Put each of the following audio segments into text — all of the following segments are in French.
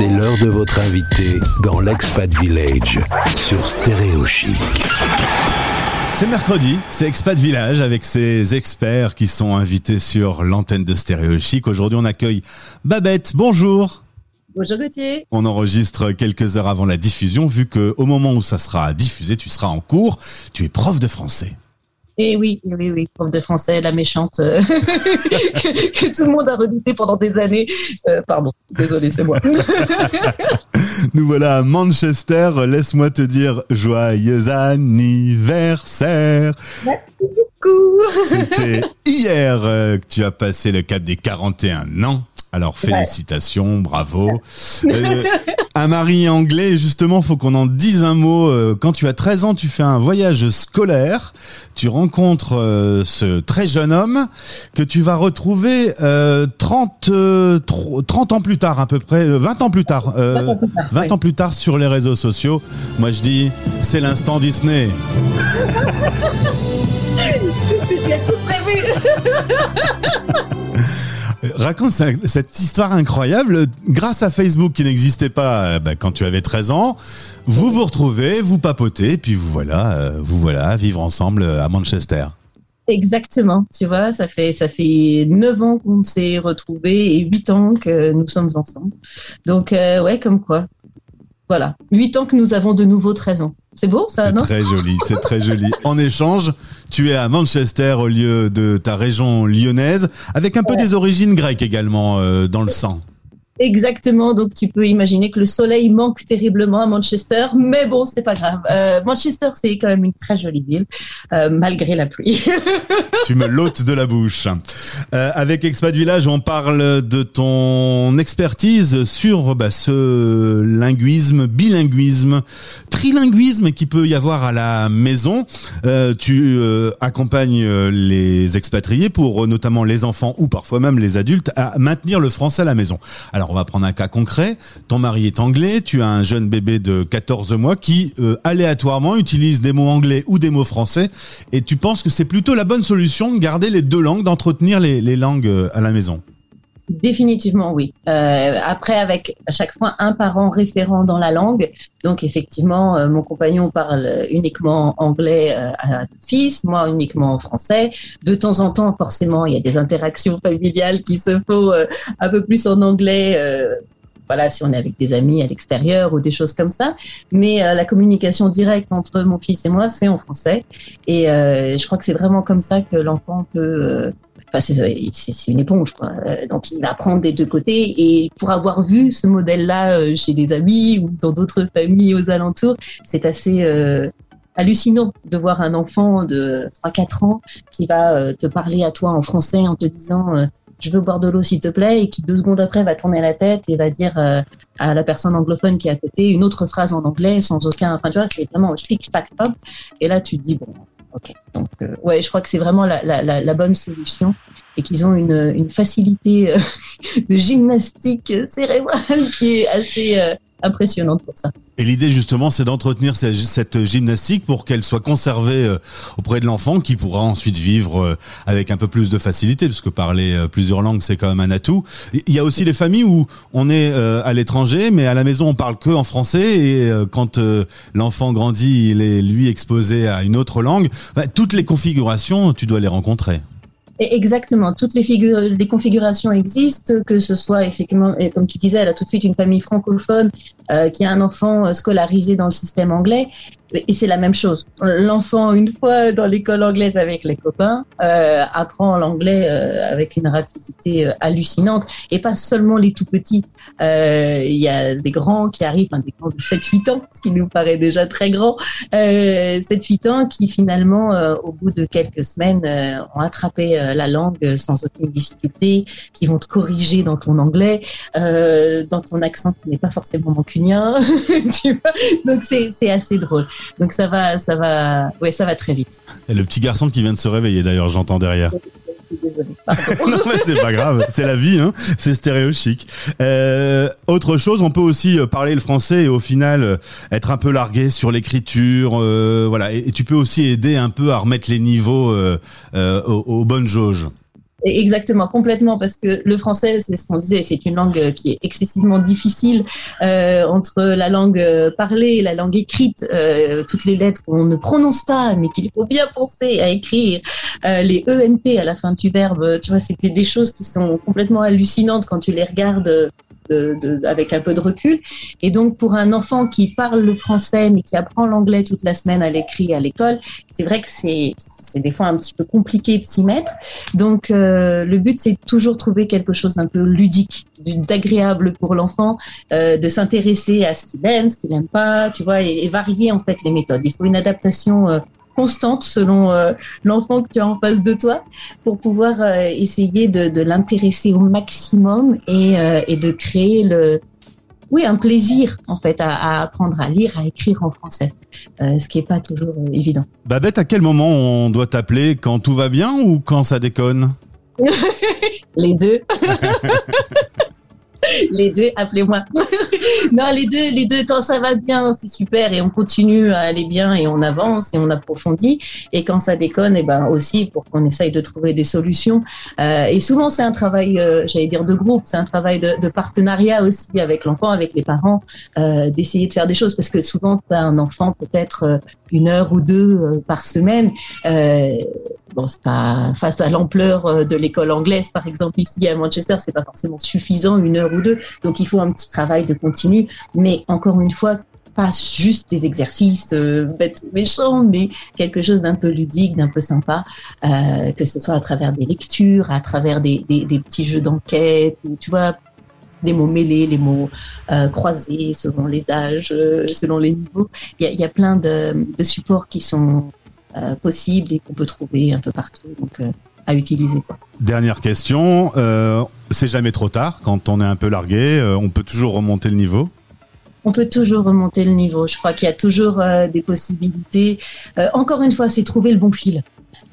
C'est l'heure de votre invité dans l'Expat Village sur Stéréo Chic. C'est mercredi, c'est Expat Village avec ses experts qui sont invités sur l'antenne de Stéréo Chic. Aujourd'hui, on accueille Babette. Bonjour. Bonjour Gauthier. On enregistre quelques heures avant la diffusion, vu que au moment où ça sera diffusé, tu seras en cours. Tu es prof de français. Et oui, oui, oui, prof de français, la méchante euh, que, tout le monde a redouté pendant des années. Euh, pardon, désolé, c'est moi. Nous voilà à Manchester. Laisse-moi te dire joyeux anniversaire. Merci beaucoup. C'était hier euh, que tu as passé le cap des 41 ans. Alors félicitations, bravo. Euh, un mari anglais, justement, faut qu'on en dise un mot. Euh, quand tu as 13 ans, tu fais un voyage scolaire, tu rencontres euh, ce très jeune homme que tu vas retrouver 30, 30 ans plus tard à peu près, 20 ans plus tard, 20 ans plus tard sur les réseaux sociaux. Moi je dis, c'est l'instant Disney. Raconte cette histoire incroyable. Grâce à Facebook qui n'existait pas euh, bah, quand tu avais 13 ans, vous vous retrouvez, vous papotez, puis vous voilà, euh, vous voilà vivre ensemble euh, à Manchester. Exactement, tu vois, ça fait ça fait neuf ans qu'on s'est retrouvés et huit ans que nous sommes ensemble. Donc ouais, comme quoi. Voilà, huit ans que nous avons de nouveau 13 ans. C'est beau ça, non C'est très joli, c'est très joli. En échange, tu es à Manchester au lieu de ta région lyonnaise, avec un peu des origines grecques également euh, dans le sang. Exactement, donc tu peux imaginer que le soleil manque terriblement à Manchester, mais bon, c'est pas grave. Euh, Manchester, c'est quand même une très jolie ville, euh, malgré la pluie. tu me l'ôtes de la bouche. Euh, avec Expat Village, on parle de ton expertise sur bah, ce linguisme, bilinguisme, trilinguisme qui peut y avoir à la maison. Euh, tu euh, accompagnes les expatriés pour notamment les enfants ou parfois même les adultes à maintenir le français à la maison. Alors on va prendre un cas concret. Ton mari est anglais, tu as un jeune bébé de 14 mois qui euh, aléatoirement utilise des mots anglais ou des mots français et tu penses que c'est plutôt la bonne solution de garder les deux langues, d'entretenir les, langues euh, à la maison? Définitivement oui. Euh, après, avec à chaque fois un parent référent dans la langue. Donc effectivement, mon compagnon parle uniquement anglais à fils, moi uniquement français. De temps en temps, forcément, il y a des interactions familiales qui se font un peu plus en anglais voilà, si on est avec des amis à l'extérieur ou des choses comme ça. Mais euh, la communication directe entre mon fils et moi, c'est en français. Et euh, je crois que c'est vraiment comme ça que l'enfant peut. Euh, c'est une éponge, quoi. Donc, il va apprendre des deux côtés. Et pour avoir vu ce modèle-là chez des amis ou dans d'autres familles aux alentours, c'est assez hallucinant de voir un enfant de 3-4 ans qui va te parler à toi en français en te disant je veux boire de l'eau s'il te plaît, et qui deux secondes après va tourner la tête et va dire euh, à la personne anglophone qui est à côté une autre phrase en anglais sans aucun. Enfin, tu vois, c'est vraiment flic tac pop. Et là, tu te dis bon, ok. Donc, euh, ouais, je crois que c'est vraiment la, la, la, bonne solution et qu'ils ont une, une facilité euh, de gymnastique cérébrale qui est assez impressionnante pour ça. Et l'idée justement, c'est d'entretenir cette gymnastique pour qu'elle soit conservée euh, auprès de l'enfant, qui pourra ensuite vivre euh, avec un peu plus de facilité, parce que parler euh, plusieurs langues, c'est quand même un atout. Il y a aussi les familles où on est à l'étranger, mais à la maison, on parle que en français, et quand l'enfant grandit, il est lui exposé à une autre langue. Bah, toutes les configurations, tu dois les rencontrer. Exactement. Toutes les, figures, les configurations existent, que ce soit effectivement, et comme tu disais, elle a tout de suite une famille francophone euh, qui a un enfant scolarisé dans le système anglais. Et c'est la même chose. L'enfant, une fois dans l'école anglaise avec les copains, euh, apprend l'anglais euh, avec une rapidité euh, hallucinante. Et pas seulement les tout petits. Euh, il y a des grands qui arrivent, enfin, des grands de 7-8 ans, ce qui nous paraît déjà très grand, 7-8 ans qui finalement, au bout de quelques semaines, ont attrapé la langue sans aucune difficulté, qui vont te corriger dans ton anglais, dans ton accent qui n'est pas forcément mancunien. tu vois Donc c'est assez drôle. Donc ça va, ça va, ouais, ça va très vite. Et le petit garçon qui vient de se réveiller d'ailleurs, j'entends derrière. Désolée. non mais c'est pas grave, c'est la vie, hein. c'est stéréo chic. Euh, autre chose, on peut aussi euh, parler le français et au final euh, être un peu largué sur l'écriture, voilà. Et, tu peux aussi aider un peu à remettre les niveaux aux, aux bonnes jauges. Exactement, complètement, parce que le français, c'est ce qu'on disait, c'est une langue qui est excessivement difficile euh, entre la langue euh, parlée et la langue écrite. Euh, toutes les lettres qu'on ne prononce pas, mais qu'il faut bien penser à écrire. Euh, les ENT à la fin du verbe, tu vois, c'était des choses qui sont complètement hallucinantes quand tu les regardes de, avec un peu de recul. Et donc, pour un enfant qui parle le français, mais qui apprend l'anglais toute la semaine à l'écrit à l'école, c'est vrai que c'est des fois un petit peu compliqué de s'y mettre. Donc, euh, le but, c'est toujours trouver quelque chose d'un peu ludique, d'agréable pour l'enfant, euh, de s'intéresser à ce qu'il aime, ce qu'il n'aime pas, tu vois, et, varier en fait les méthodes. Il faut une adaptation euh, constante selon euh, l'enfant que tu as en face de toi pour pouvoir euh, essayer de, l'intéresser au maximum et, euh, et, de créer le oui un plaisir en fait à, apprendre à lire à écrire en français ce qui est pas toujours évident. Babette à quel moment on doit t'appeler quand tout va bien ou quand ça déconne? Les deux. Les deux, appelez-moi. non, les deux, les deux, quand ça va bien, c'est super et on continue à aller bien et on avance et on approfondit. Et quand ça déconne, et eh ben aussi pour qu'on essaye de trouver des solutions. Euh, et souvent, c'est un travail, euh, j'allais dire de groupe, c'est un travail de, partenariat aussi avec l'enfant, avec les parents, euh, d'essayer de faire des choses parce que souvent, tu as un enfant peut-être euh, une heure ou deux par semaine. Bon, pas face à l'ampleur de l'école anglaise, par exemple ici à Manchester, c'est pas forcément suffisant une heure ou deux. Donc il faut un petit travail de continu. Mais encore une fois, pas juste des exercices euh, bêtes méchants, mais quelque chose d'un peu ludique, d'un peu sympa, euh, que ce soit à travers des lectures, à travers des, petits jeux d'enquête, tu vois, des mots mêlés, les mots euh, croisés selon les âges, euh, selon les niveaux. Il y a, plein de supports qui sont euh, possibles et qu'on peut trouver un peu partout. Donc, à utiliser. Dernière question, euh, c'est jamais trop tard quand on est un peu largué, euh, on peut toujours remonter le niveau? On peut toujours remonter le niveau. Je crois qu'il y a toujours euh, des possibilités. encore une fois, c'est trouver le bon fil.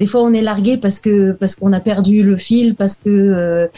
Des fois, on est largué parce que parce qu'on a perdu le fil, parce que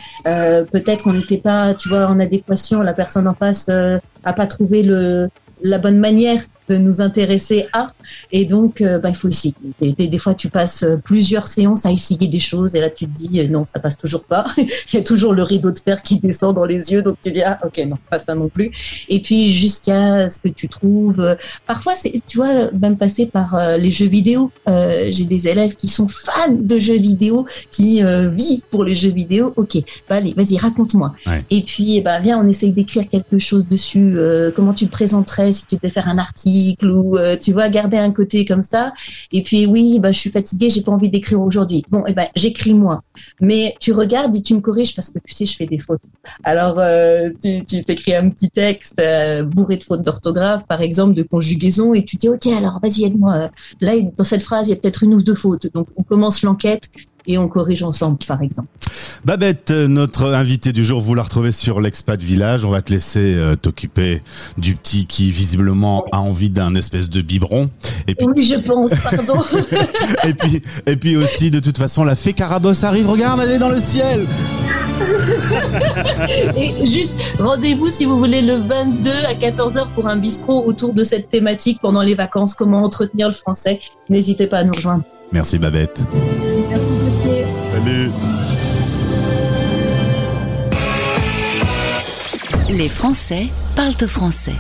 peut-être on n'était pas, tu vois, en adéquation. La personne en face a pas trouvé le la bonne manière de nous intéresser à. Et donc, euh, bah, il faut essayer. des, fois, tu passes euh, plusieurs séances à essayer des choses et là, tu te dis, euh, non, ça passe toujours pas. il y a toujours le rideau de fer qui descend dans les yeux. Donc, tu dis, ah, ok, non, pas ça non plus. Et puis, jusqu'à ce que tu trouves. Parfois, c'est, tu vois, même passer par les jeux vidéo. j'ai des élèves qui sont fans de jeux vidéo, qui vivent pour les jeux vidéo. Ok, bah, allez, vas-y, raconte-moi. Et puis, bah, viens, on essaye d'écrire quelque chose dessus. comment tu le présenterais si tu devais faire un article ou euh, tu vois garder un côté comme ça. Et puis oui bah je suis fatiguée j'ai pas envie d'écrire aujourd'hui. Bon et eh ben j'écris moi mais tu regardes et tu me corriges parce que tu sais je fais des fautes. Alors euh, tu tu t'écris un petit texte euh, bourré de fautes d'orthographe par exemple de conjugaison et tu dis ok alors vas-y aide-moi. Là dans cette phrase il y a peut-être une ou deux fautes. Donc on commence l'enquête et on corrige ensemble, par exemple. Babette, notre invitée du jour, vous la retrouvez sur l'expat village. On va te laisser euh, t'occuper du petit qui visiblement a envie d'un espèce de biberon. Et puis... Oui, je pense, pardon. et puis, et puis aussi, de toute façon, la fée Carabosse arrive. Regarde, elle est dans le ciel. et juste, rendez-vous si vous voulez le 22 à 14h pour un bistrot autour de cette thématique pendant les vacances, comment entretenir le français. N'hésitez pas à nous rejoindre. Merci Babette. Les Français parlent français.